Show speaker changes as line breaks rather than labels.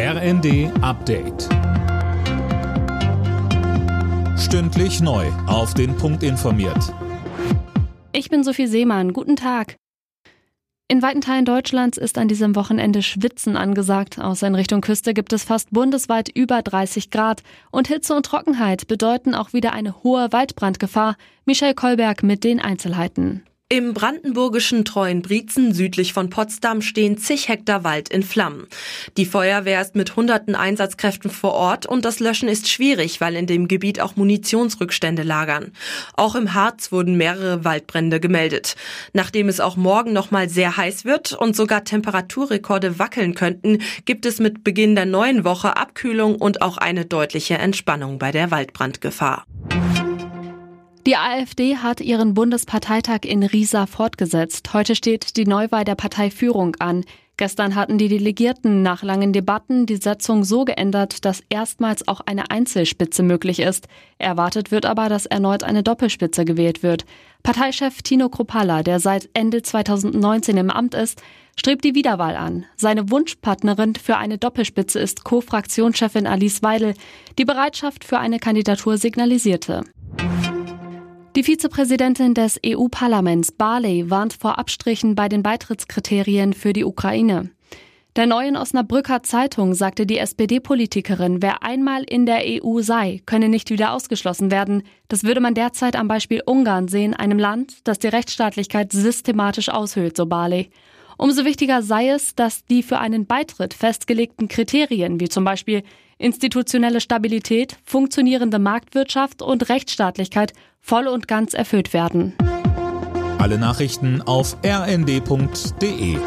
RND Update. Stündlich neu. Auf den Punkt informiert.
Ich bin Sophie Seemann. Guten Tag. In weiten Teilen Deutschlands ist an diesem Wochenende Schwitzen angesagt. Außer in Richtung Küste gibt es fast bundesweit über 30 Grad. Und Hitze und Trockenheit bedeuten auch wieder eine hohe Waldbrandgefahr. Michel Kolberg mit den Einzelheiten.
Im brandenburgischen Treuenbrietzen südlich von Potsdam stehen zig Hektar Wald in Flammen. Die Feuerwehr ist mit hunderten Einsatzkräften vor Ort und das Löschen ist schwierig, weil in dem Gebiet auch Munitionsrückstände lagern. Auch im Harz wurden mehrere Waldbrände gemeldet. Nachdem es auch morgen noch mal sehr heiß wird und sogar Temperaturrekorde wackeln könnten, gibt es mit Beginn der neuen Woche Abkühlung und auch eine deutliche Entspannung bei der Waldbrandgefahr.
Die AfD hat ihren Bundesparteitag in Riesa fortgesetzt. Heute steht die Neuwahl der Parteiführung an. Gestern hatten die Delegierten nach langen Debatten die Setzung so geändert, dass erstmals auch eine Einzelspitze möglich ist. Erwartet wird aber, dass erneut eine Doppelspitze gewählt wird. Parteichef Tino Kropalla, der seit Ende 2019 im Amt ist, strebt die Wiederwahl an. Seine Wunschpartnerin für eine Doppelspitze ist Co-Fraktionschefin Alice Weidel, die Bereitschaft für eine Kandidatur signalisierte. Die Vizepräsidentin des EU-Parlaments Barley warnt vor Abstrichen bei den Beitrittskriterien für die Ukraine. Der neuen Osnabrücker Zeitung sagte die SPD-Politikerin, wer einmal in der EU sei, könne nicht wieder ausgeschlossen werden. Das würde man derzeit am Beispiel Ungarn sehen, einem Land, das die Rechtsstaatlichkeit systematisch aushöhlt, so Barley. Umso wichtiger sei es, dass die für einen Beitritt festgelegten Kriterien, wie zum Beispiel institutionelle Stabilität, funktionierende Marktwirtschaft und Rechtsstaatlichkeit voll und ganz erfüllt werden.
Alle Nachrichten auf rnd.de